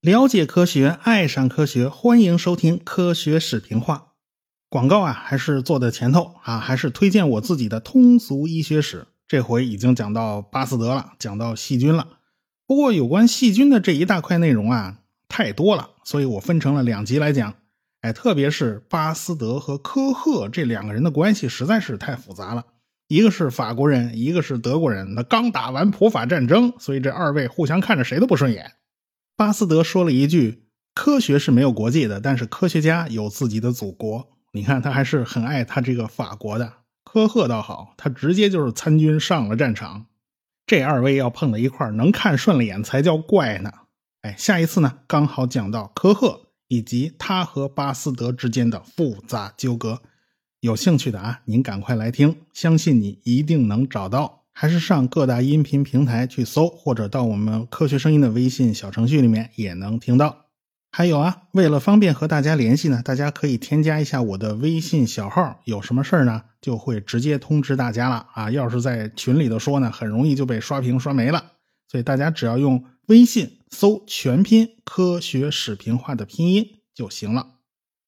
了解科学，爱上科学，欢迎收听科学史评话。广告啊，还是做的前头啊，还是推荐我自己的通俗医学史。这回已经讲到巴斯德了，讲到细菌了。不过有关细菌的这一大块内容啊，太多了，所以我分成了两集来讲。哎，特别是巴斯德和科赫这两个人的关系实在是太复杂了。一个是法国人，一个是德国人，那刚打完普法战争，所以这二位互相看着谁都不顺眼。巴斯德说了一句：“科学是没有国界的，但是科学家有自己的祖国。”你看，他还是很爱他这个法国的。科赫倒好，他直接就是参军上了战场。这二位要碰到一块能看顺了眼才叫怪呢。哎，下一次呢，刚好讲到科赫以及他和巴斯德之间的复杂纠葛。有兴趣的啊，您赶快来听，相信你一定能找到。还是上各大音频平台去搜，或者到我们科学声音的微信小程序里面也能听到。还有啊，为了方便和大家联系呢，大家可以添加一下我的微信小号，有什么事儿呢，就会直接通知大家了啊。要是在群里头说呢，很容易就被刷屏刷没了。所以大家只要用微信搜全拼科学视频化的拼音就行了。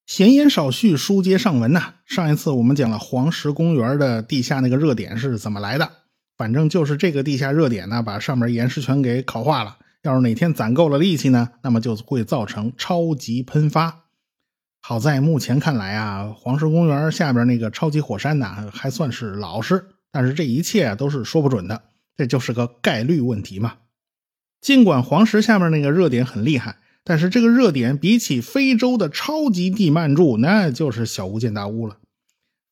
闲言少叙，书接上文呐。上一次我们讲了黄石公园的地下那个热点是怎么来的，反正就是这个地下热点呢，把上面岩石全给烤化了。要是哪天攒够了力气呢，那么就会造成超级喷发。好在目前看来啊，黄石公园下边那个超级火山呢，还算是老实。但是这一切都是说不准的，这就是个概率问题嘛。尽管黄石下面那个热点很厉害，但是这个热点比起非洲的超级地幔柱，那就是小巫见大巫了。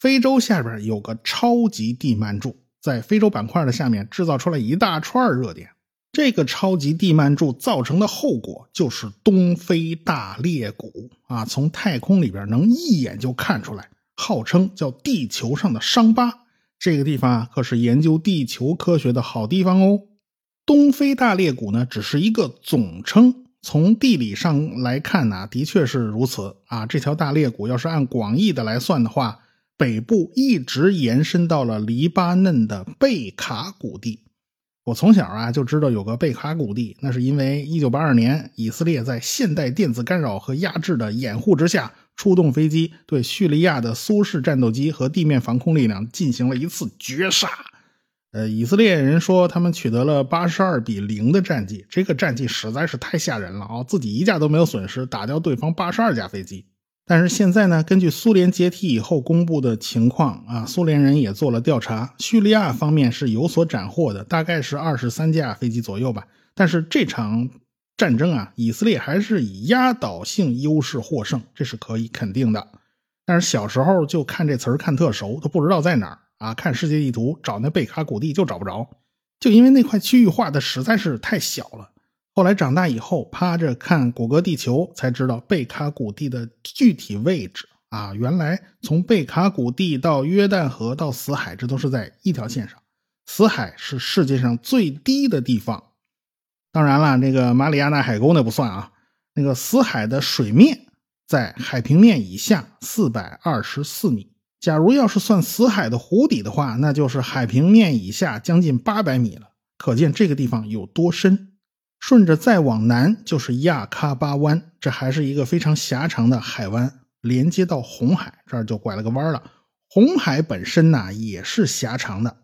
非洲下边有个超级地幔柱，在非洲板块的下面制造出来一大串热点。这个超级地幔柱造成的后果就是东非大裂谷啊，从太空里边能一眼就看出来，号称叫地球上的伤疤。这个地方啊，可是研究地球科学的好地方哦。东非大裂谷呢，只是一个总称，从地理上来看呢，的确是如此啊。这条大裂谷要是按广义的来算的话，北部一直延伸到了黎巴嫩的贝卡谷地。我从小啊就知道有个贝卡谷地，那是因为1982年以色列在现代电子干扰和压制的掩护之下，出动飞机对叙利亚的苏式战斗机和地面防空力量进行了一次绝杀。呃，以色列人说他们取得了82比0的战绩，这个战绩实在是太吓人了啊！自己一架都没有损失，打掉对方82架飞机。但是现在呢，根据苏联解体以后公布的情况啊，苏联人也做了调查，叙利亚方面是有所斩获的，大概是二十三架飞机左右吧。但是这场战争啊，以色列还是以压倒性优势获胜，这是可以肯定的。但是小时候就看这词儿看特熟，都不知道在哪儿啊，看世界地图找那贝卡谷地就找不着，就因为那块区域画的实在是太小了。后来长大以后，趴着看谷歌地球，才知道贝卡谷地的具体位置啊！原来从贝卡谷地到约旦河到死海，这都是在一条线上。死海是世界上最低的地方，当然了，那个马里亚纳海沟那不算啊。那个死海的水面在海平面以下四百二十四米。假如要是算死海的湖底的话，那就是海平面以下将近八百米了。可见这个地方有多深。顺着再往南就是亚喀巴湾，这还是一个非常狭长的海湾，连接到红海，这儿就拐了个弯了。红海本身呢也是狭长的，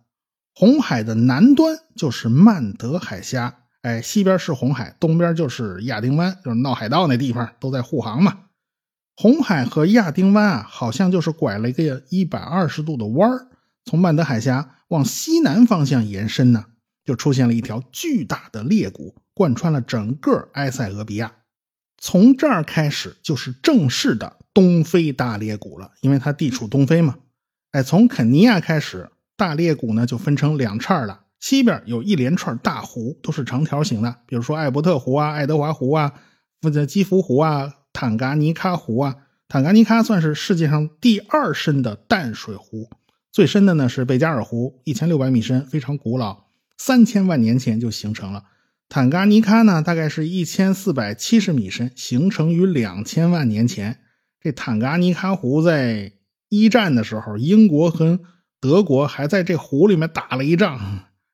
红海的南端就是曼德海峡，哎，西边是红海，东边就是亚丁湾，就是闹海盗那地方，都在护航嘛。红海和亚丁湾啊，好像就是拐了一个一百二十度的弯儿，从曼德海峡往西南方向延伸呢，就出现了一条巨大的裂谷。贯穿了整个埃塞俄比亚，从这儿开始就是正式的东非大裂谷了，因为它地处东非嘛。哎，从肯尼亚开始，大裂谷呢就分成两串了，西边有一连串大湖，都是长条形的，比如说艾伯特湖啊、爱德华湖啊、负责基福湖啊、坦噶尼喀湖啊。坦噶尼喀算是世界上第二深的淡水湖，最深的呢是贝加尔湖，一千六百米深，非常古老，三千万年前就形成了。坦噶尼喀呢，大概是一千四百七十米深，形成于两千万年前。这坦噶尼喀湖在一战的时候，英国和德国还在这湖里面打了一仗。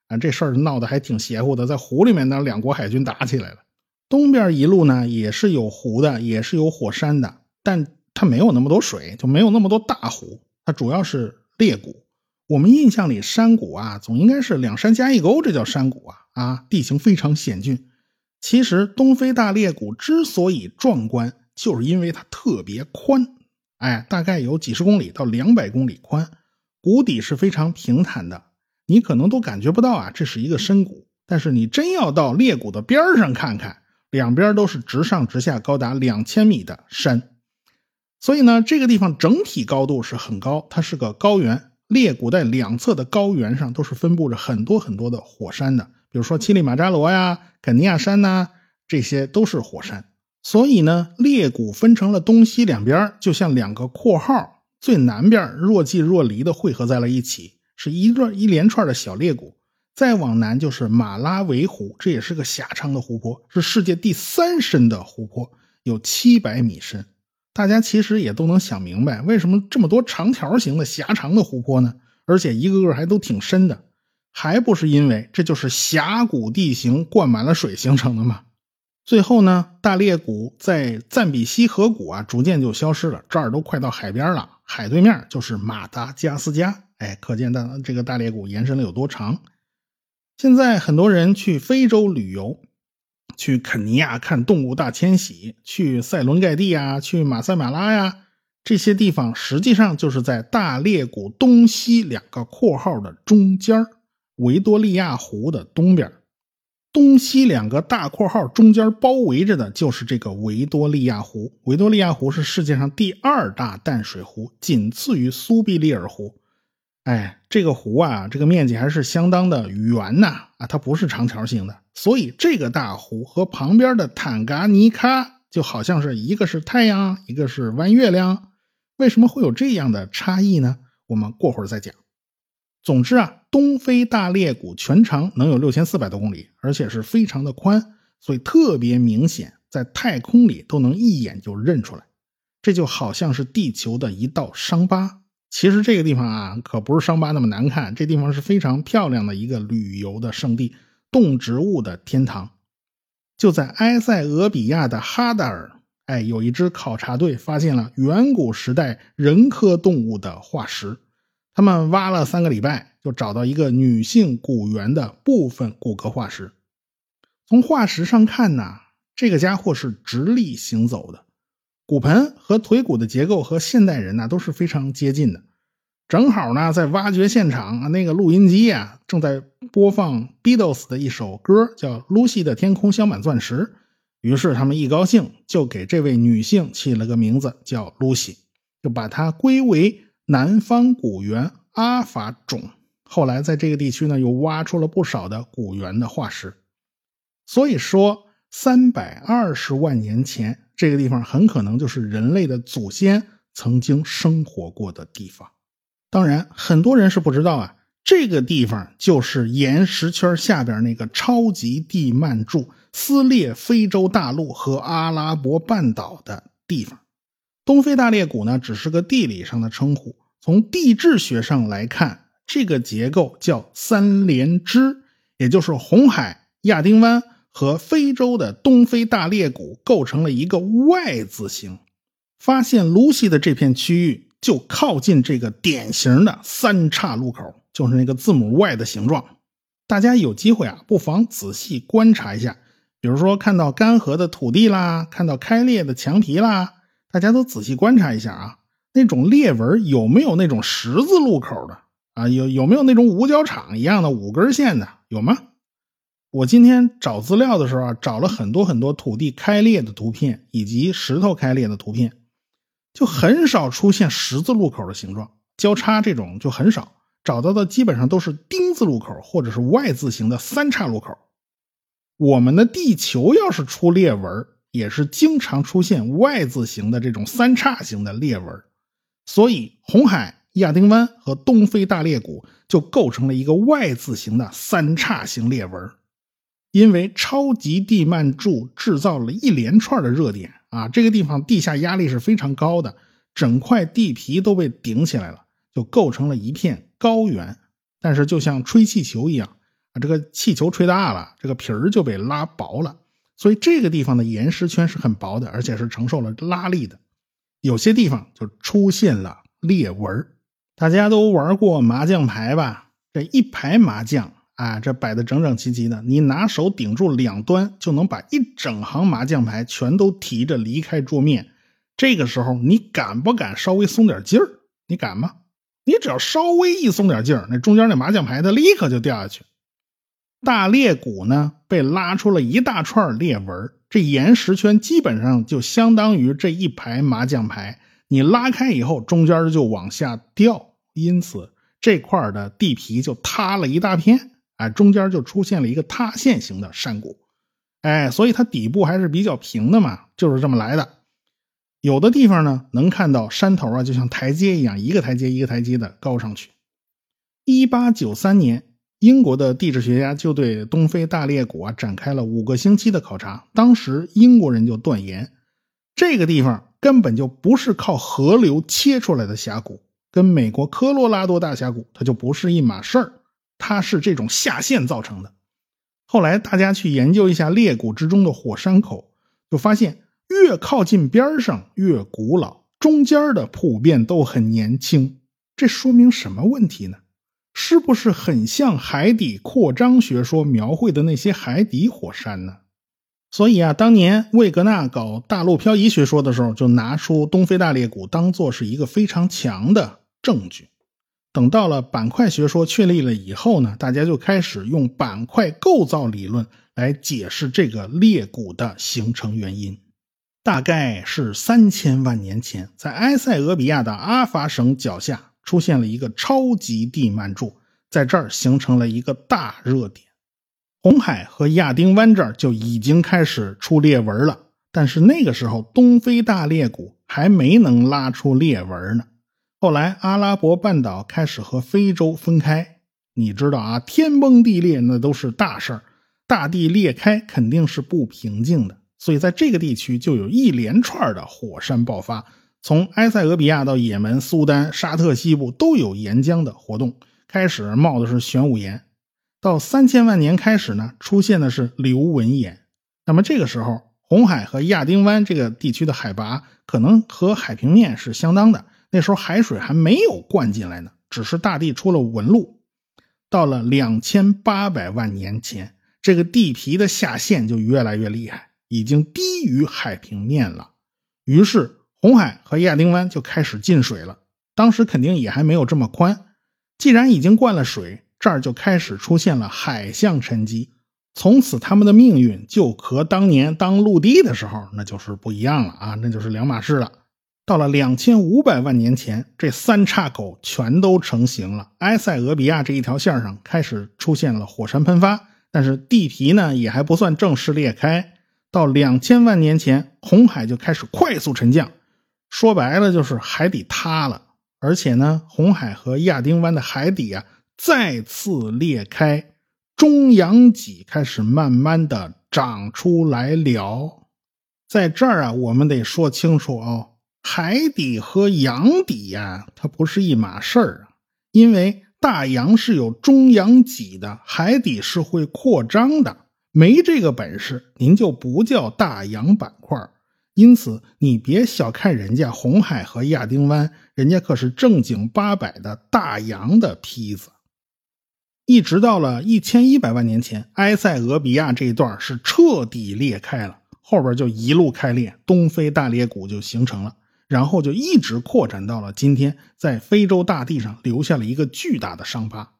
啊，这事儿闹得还挺邪乎的，在湖里面呢，两国海军打起来了。东边一路呢也是有湖的，也是有火山的，但它没有那么多水，就没有那么多大湖，它主要是裂谷。我们印象里山谷啊，总应该是两山加一沟，这叫山谷啊啊，地形非常险峻。其实东非大裂谷之所以壮观，就是因为它特别宽，哎，大概有几十公里到两百公里宽，谷底是非常平坦的，你可能都感觉不到啊，这是一个深谷。但是你真要到裂谷的边上看看，两边都是直上直下高达两千米的山，所以呢，这个地方整体高度是很高，它是个高原。裂谷在两侧的高原上都是分布着很多很多的火山的，比如说乞力马扎罗呀、肯尼亚山呐，这些都是火山。所以呢，裂谷分成了东西两边，就像两个括号，最南边若即若离的汇合在了一起，是一段一连串的小裂谷。再往南就是马拉维湖，这也是个狭长的湖泊，是世界第三深的湖泊，有七百米深。大家其实也都能想明白，为什么这么多长条形的狭长的湖泊呢？而且一个个还都挺深的，还不是因为这就是峡谷地形灌满了水形成的吗？最后呢，大裂谷在赞比西河谷啊，逐渐就消失了。这儿都快到海边了，海对面就是马达加斯加。哎，可见大这个大裂谷延伸了有多长。现在很多人去非洲旅游。去肯尼亚看动物大迁徙，去塞伦盖蒂啊，去马赛马拉呀，这些地方实际上就是在大裂谷东西两个括号的中间维多利亚湖的东边东西两个大括号中间包围着的就是这个维多利亚湖。维多利亚湖是世界上第二大淡水湖，仅次于苏必利尔湖。哎，这个湖啊，这个面积还是相当的圆呐啊，它不是长条形的，所以这个大湖和旁边的坦噶尼喀就好像是一个是太阳，一个是弯月亮。为什么会有这样的差异呢？我们过会儿再讲。总之啊，东非大裂谷全长能有六千四百多公里，而且是非常的宽，所以特别明显，在太空里都能一眼就认出来。这就好像是地球的一道伤疤。其实这个地方啊，可不是伤疤那么难看。这地方是非常漂亮的一个旅游的圣地，动植物的天堂。就在埃塞俄比亚的哈达尔，哎，有一支考察队发现了远古时代人科动物的化石。他们挖了三个礼拜，就找到一个女性骨猿的部分骨骼化石。从化石上看呢，这个家伙是直立行走的。骨盆和腿骨的结构和现代人呢都是非常接近的。正好呢，在挖掘现场啊，那个录音机啊正在播放 Beatles 的一首歌，叫《Lucy 的天空镶满钻石》。于是他们一高兴，就给这位女性起了个名字叫 Lucy，就把它归为南方古猿阿法种。后来在这个地区呢，又挖出了不少的古猿的化石。所以说，三百二十万年前。这个地方很可能就是人类的祖先曾经生活过的地方。当然，很多人是不知道啊，这个地方就是岩石圈下边那个超级地幔柱撕裂非洲大陆和阿拉伯半岛的地方。东非大裂谷呢，只是个地理上的称呼。从地质学上来看，这个结构叫三连支，也就是红海、亚丁湾。和非洲的东非大裂谷构成了一个 Y 字形，发现卢西的这片区域就靠近这个典型的三岔路口，就是那个字母 Y 的形状。大家有机会啊，不妨仔细观察一下，比如说看到干涸的土地啦，看到开裂的墙皮啦，大家都仔细观察一下啊，那种裂纹有没有那种十字路口的啊？有有没有那种五角场一样的五根线的？有吗？我今天找资料的时候啊，找了很多很多土地开裂的图片以及石头开裂的图片，就很少出现十字路口的形状，交叉这种就很少，找到的基本上都是丁字路口或者是 Y 字形的三岔路口。我们的地球要是出裂纹，也是经常出现 Y 字形的这种三叉形的裂纹，所以红海、亚丁湾和东非大裂谷就构成了一个 Y 字形的三叉形裂纹。因为超级地幔柱制造了一连串的热点啊，这个地方地下压力是非常高的，整块地皮都被顶起来了，就构成了一片高原。但是就像吹气球一样，啊，这个气球吹大了，这个皮儿就被拉薄了。所以这个地方的岩石圈是很薄的，而且是承受了拉力的。有些地方就出现了裂纹。大家都玩过麻将牌吧？这一排麻将啊，这摆的整整齐齐的，你拿手顶住两端，就能把一整行麻将牌全都提着离开桌面。这个时候，你敢不敢稍微松点劲儿？你敢吗？你只要稍微一松点劲儿，那中间那麻将牌它立刻就掉下去。大裂谷呢，被拉出了一大串裂纹，这岩石圈基本上就相当于这一排麻将牌。你拉开以后，中间就往下掉，因此这块的地皮就塌了一大片，哎，中间就出现了一个塌陷型的山谷，哎，所以它底部还是比较平的嘛，就是这么来的。有的地方呢，能看到山头啊，就像台阶一样，一个台阶一个台阶的高上去。一八九三年，英国的地质学家就对东非大裂谷啊展开了五个星期的考察。当时英国人就断言，这个地方根本就不是靠河流切出来的峡谷，跟美国科罗拉多大峡谷它就不是一码事儿，它是这种下陷造成的。后来大家去研究一下裂谷之中的火山口，就发现。越靠近边上越古老，中间的普遍都很年轻，这说明什么问题呢？是不是很像海底扩张学说描绘的那些海底火山呢？所以啊，当年魏格纳搞大陆漂移学说的时候，就拿出东非大裂谷当做是一个非常强的证据。等到了板块学说确立了以后呢，大家就开始用板块构造理论来解释这个裂谷的形成原因。大概是三千万年前，在埃塞俄比亚的阿法省脚下出现了一个超级地幔柱，在这儿形成了一个大热点。红海和亚丁湾这儿就已经开始出裂纹了，但是那个时候东非大裂谷还没能拉出裂纹呢。后来阿拉伯半岛开始和非洲分开，你知道啊，天崩地裂那都是大事儿，大地裂开肯定是不平静的。所以，在这个地区就有一连串的火山爆发，从埃塞俄比亚到也门、苏丹、沙特西部都有岩浆的活动。开始冒的是玄武岩，到三千万年开始呢，出现的是流纹岩。那么这个时候，红海和亚丁湾这个地区的海拔可能和海平面是相当的。那时候海水还没有灌进来呢，只是大地出了纹路。到了两千八百万年前，这个地皮的下陷就越来越厉害。已经低于海平面了，于是红海和亚丁湾就开始进水了。当时肯定也还没有这么宽，既然已经灌了水，这儿就开始出现了海象沉积。从此，他们的命运就和当年当陆地的时候那就是不一样了啊，那就是两码事了。到了两千五百万年前，这三岔口全都成型了。埃塞俄比亚这一条线上开始出现了火山喷发，但是地皮呢也还不算正式裂开。到两千万年前，红海就开始快速沉降，说白了就是海底塌了。而且呢，红海和亚丁湾的海底啊再次裂开，中洋脊开始慢慢的长出来了。在这儿啊，我们得说清楚哦，海底和洋底呀，它不是一码事儿啊。因为大洋是有中洋脊的，海底是会扩张的。没这个本事，您就不叫大洋板块。因此，你别小看人家红海和亚丁湾，人家可是正经八百的大洋的坯子。一直到了一千一百万年前，埃塞俄比亚这一段是彻底裂开了，后边就一路开裂，东非大裂谷就形成了，然后就一直扩展到了今天，在非洲大地上留下了一个巨大的伤疤。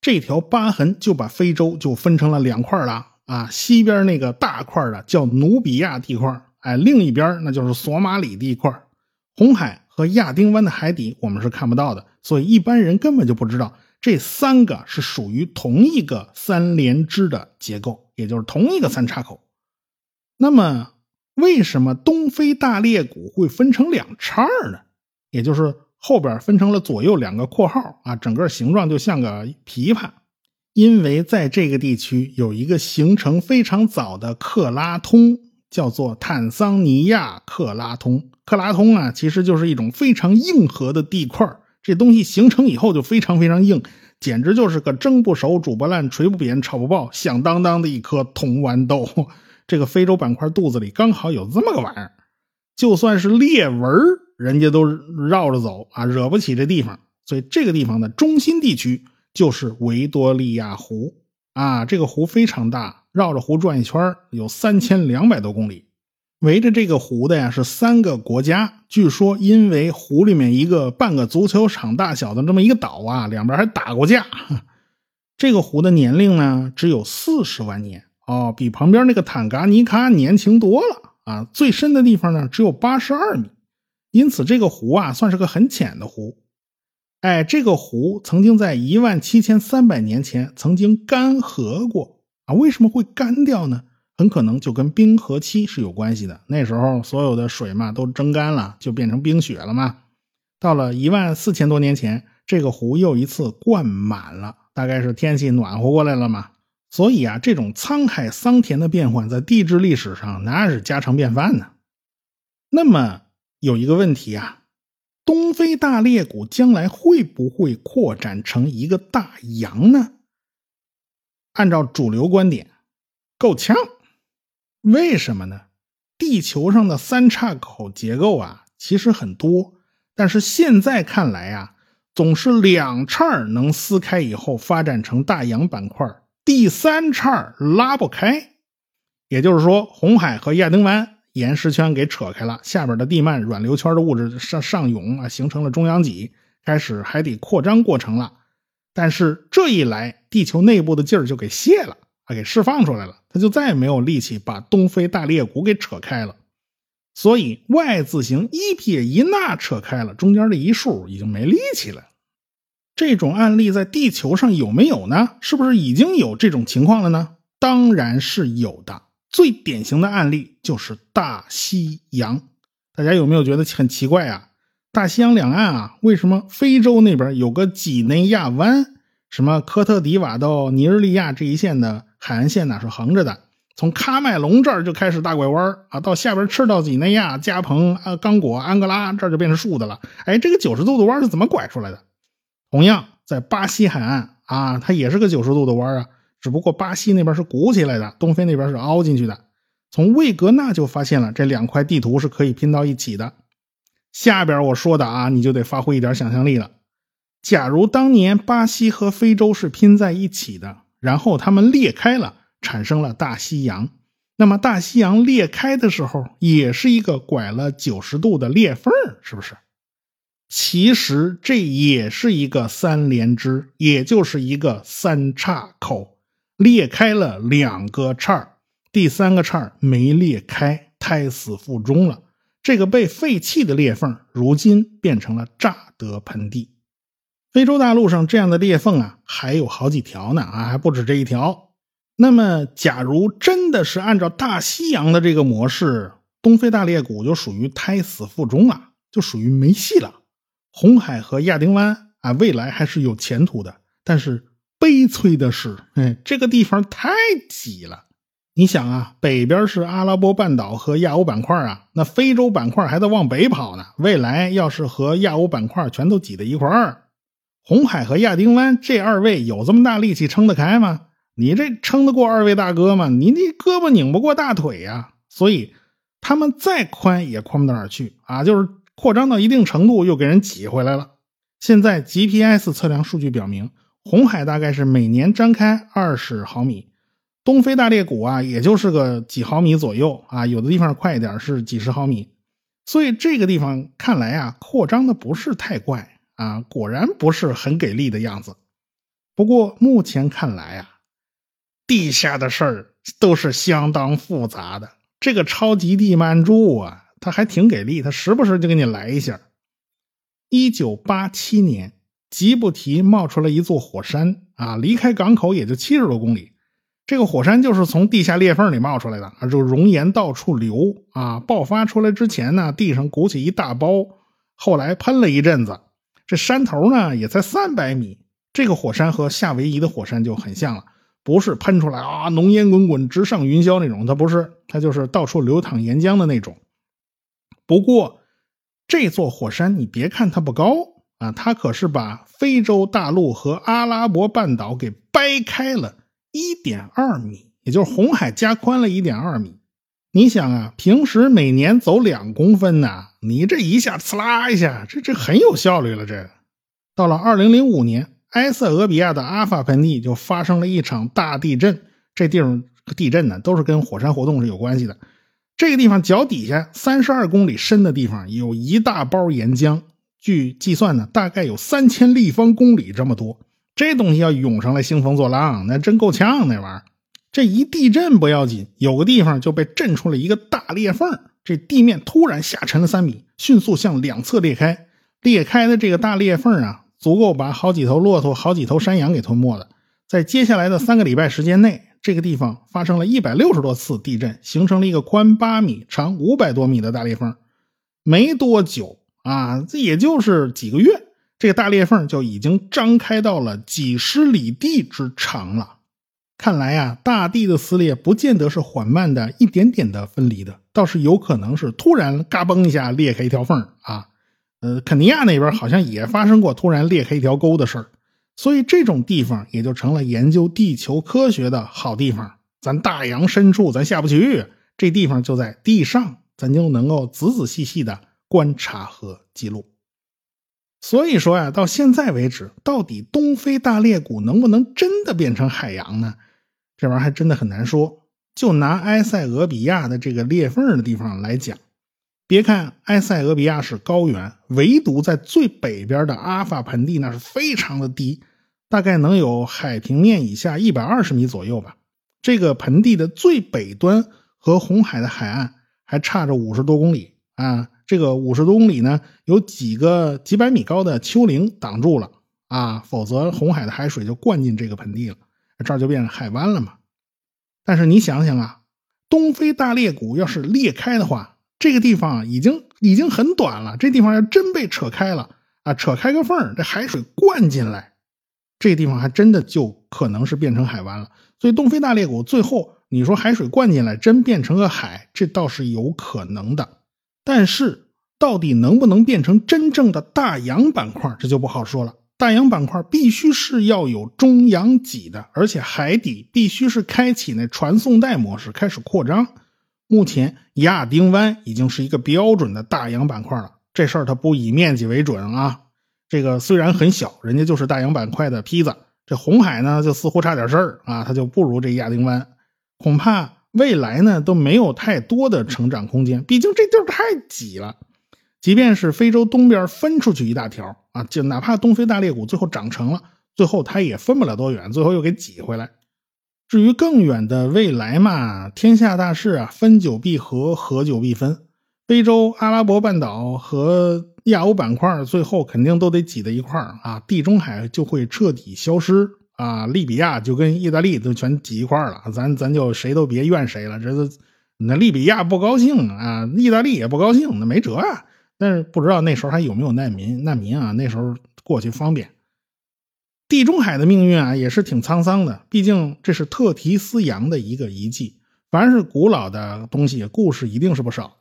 这条疤痕就把非洲就分成了两块了。啊，西边那个大块的叫努比亚地块，哎，另一边那就是索马里地块。红海和亚丁湾的海底我们是看不到的，所以一般人根本就不知道这三个是属于同一个三连支的结构，也就是同一个三叉口。那么，为什么东非大裂谷会分成两叉呢？也就是后边分成了左右两个括号啊，整个形状就像个琵琶。因为在这个地区有一个形成非常早的克拉通，叫做坦桑尼亚克拉通。克拉通啊，其实就是一种非常硬核的地块这东西形成以后就非常非常硬，简直就是个蒸不熟、煮不烂、锤不扁、炒不爆，响当当的一颗铜豌豆。这个非洲板块肚子里刚好有这么个玩意儿，就算是裂纹人家都绕着走啊，惹不起这地方。所以这个地方的中心地区就是维多利亚湖啊，这个湖非常大，绕着湖转一圈有三千两百多公里。围着这个湖的呀是三个国家，据说因为湖里面一个半个足球场大小的这么一个岛啊，两边还打过架。这个湖的年龄呢只有四十万年哦，比旁边那个坦噶尼卡年轻多了啊。最深的地方呢只有八十二米，因此这个湖啊算是个很浅的湖。哎，这个湖曾经在一万七千三百年前曾经干涸过啊，为什么会干掉呢？很可能就跟冰河期是有关系的。那时候所有的水嘛都蒸干了，就变成冰雪了嘛。到了一万四千多年前，这个湖又一次灌满了，大概是天气暖和过来了嘛。所以啊，这种沧海桑田的变换在地质历史上那是家常便饭呢。那么有一个问题啊，东非大裂谷将来会不会扩展成一个大洋呢？按照主流观点，够呛。为什么呢？地球上的三岔口结构啊，其实很多，但是现在看来啊，总是两岔能撕开以后发展成大洋板块，第三叉拉不开。也就是说，红海和亚丁湾岩石圈给扯开了，下边的地幔软流圈的物质上上涌啊，形成了中央脊，开始海底扩张过程了。但是这一来，地球内部的劲儿就给泄了。啊，给释放出来了，他就再也没有力气把东非大裂谷给扯开了。所以 Y 字形一撇一捺扯开了，中间的一竖已经没力气了。这种案例在地球上有没有呢？是不是已经有这种情况了呢？当然是有的。最典型的案例就是大西洋。大家有没有觉得很奇怪啊？大西洋两岸啊，为什么非洲那边有个几内亚湾？什么科特迪瓦到尼日利亚这一线的？海岸线呢是横着的，从喀麦隆这儿就开始大拐弯啊，到下边赤道几内亚、加蓬、啊刚果、安哥拉这儿就变成竖的了。哎，这个九十度的弯是怎么拐出来的？同样在巴西海岸啊，它也是个九十度的弯啊，只不过巴西那边是鼓起来的，东非那边是凹进去的。从魏格纳就发现了这两块地图是可以拼到一起的。下边我说的啊，你就得发挥一点想象力了。假如当年巴西和非洲是拼在一起的。然后它们裂开了，产生了大西洋。那么大西洋裂开的时候，也是一个拐了九十度的裂缝，是不是？其实这也是一个三连支，也就是一个三岔口，裂开了两个岔第三个岔没裂开，胎死腹中了。这个被废弃的裂缝，如今变成了乍得盆地。非洲大陆上这样的裂缝啊，还有好几条呢啊，还不止这一条。那么，假如真的是按照大西洋的这个模式，东非大裂谷就属于胎死腹中了，就属于没戏了。红海和亚丁湾啊，未来还是有前途的。但是悲催的是，哎，这个地方太挤了。你想啊，北边是阿拉伯半岛和亚欧板块啊，那非洲板块还在往北跑呢。未来要是和亚欧板块全都挤在一块儿。红海和亚丁湾这二位有这么大力气撑得开吗？你这撑得过二位大哥吗？你那胳膊拧不过大腿呀！所以他们再宽也宽不到哪儿去啊！就是扩张到一定程度又给人挤回来了。现在 GPS 测量数据表明，红海大概是每年张开二十毫米，东非大裂谷啊，也就是个几毫米左右啊，有的地方快一点是几十毫米。所以这个地方看来啊，扩张的不是太怪。啊，果然不是很给力的样子。不过目前看来啊，地下的事儿都是相当复杂的。这个超级地幔柱啊，他还挺给力，他时不时就给你来一下。一九八七年，吉布提冒出来一座火山啊，离开港口也就七十多公里。这个火山就是从地下裂缝里冒出来的啊，就熔岩到处流啊。爆发出来之前呢，地上鼓起一大包，后来喷了一阵子。这山头呢也才三百米，这个火山和夏威夷的火山就很像了，不是喷出来啊浓烟滚滚直上云霄那种，它不是，它就是到处流淌岩浆的那种。不过这座火山你别看它不高啊，它可是把非洲大陆和阿拉伯半岛给掰开了一点二米，也就是红海加宽了一点二米。你想啊，平时每年走两公分呢，你这一下呲啦一下，这这很有效率了。这到了二零零五年，埃塞俄比亚的阿法盆地就发生了一场大地震。这地方地震呢，都是跟火山活动是有关系的。这个地方脚底下三十二公里深的地方，有一大包岩浆。据计算呢，大概有三千立方公里这么多。这东西要涌上来兴风作浪，那真够呛那玩意儿。这一地震不要紧，有个地方就被震出了一个大裂缝，这地面突然下沉了三米，迅速向两侧裂开。裂开的这个大裂缝啊，足够把好几头骆驼、好几头山羊给吞没了。在接下来的三个礼拜时间内，这个地方发生了一百六十多次地震，形成了一个宽八米、长五百多米的大裂缝。没多久啊，这也就是几个月，这个大裂缝就已经张开到了几十里地之长了。看来呀，大地的撕裂不见得是缓慢的、一点点的分离的，倒是有可能是突然嘎嘣一下裂开一条缝啊。呃，肯尼亚那边好像也发生过突然裂开一条沟的事儿，所以这种地方也就成了研究地球科学的好地方。咱大洋深处咱下不去，这地方就在地上，咱就能够仔仔细细的观察和记录。所以说呀，到现在为止，到底东非大裂谷能不能真的变成海洋呢？这玩意儿还真的很难说。就拿埃塞俄比亚的这个裂缝的地方来讲，别看埃塞俄比亚是高原，唯独在最北边的阿法盆地那是非常的低，大概能有海平面以下一百二十米左右吧。这个盆地的最北端和红海的海岸还差着五十多公里啊。这个五十多公里呢，有几个几百米高的丘陵挡住了啊，否则红海的海水就灌进这个盆地了。这儿就变成海湾了嘛？但是你想想啊，东非大裂谷要是裂开的话，这个地方已经已经很短了。这地方要真被扯开了啊，扯开个缝这海水灌进来，这地方还真的就可能是变成海湾了。所以东非大裂谷最后你说海水灌进来真变成个海，这倒是有可能的。但是到底能不能变成真正的大洋板块，这就不好说了。大洋板块必须是要有中央脊的，而且海底必须是开启那传送带模式，开始扩张。目前亚丁湾已经是一个标准的大洋板块了。这事儿它不以面积为准啊。这个虽然很小，人家就是大洋板块的坯子。这红海呢，就似乎差点事儿啊，它就不如这亚丁湾。恐怕未来呢都没有太多的成长空间，毕竟这地儿太挤了。即便是非洲东边分出去一大条啊，就哪怕东非大裂谷最后长成了，最后它也分不了多远，最后又给挤回来。至于更远的未来嘛，天下大势啊，分久必合，合久必分。非洲、阿拉伯半岛和亚欧板块最后肯定都得挤在一块儿啊，地中海就会彻底消失啊，利比亚就跟意大利都全挤一块儿了，咱咱就谁都别怨谁了，这都那利比亚不高兴啊，意大利也不高兴，那没辙啊。但是不知道那时候还有没有难民？难民啊，那时候过去方便。地中海的命运啊，也是挺沧桑的。毕竟这是特提斯洋的一个遗迹。凡是古老的东西，故事一定是不少。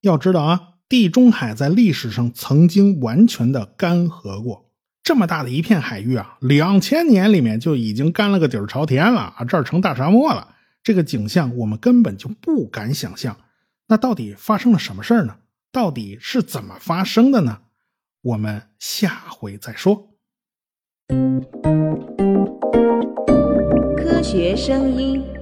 要知道啊，地中海在历史上曾经完全的干涸过。这么大的一片海域啊，两千年里面就已经干了个底儿朝天了啊，这儿成大沙漠了。这个景象我们根本就不敢想象。那到底发生了什么事儿呢？到底是怎么发生的呢？我们下回再说。科学声音。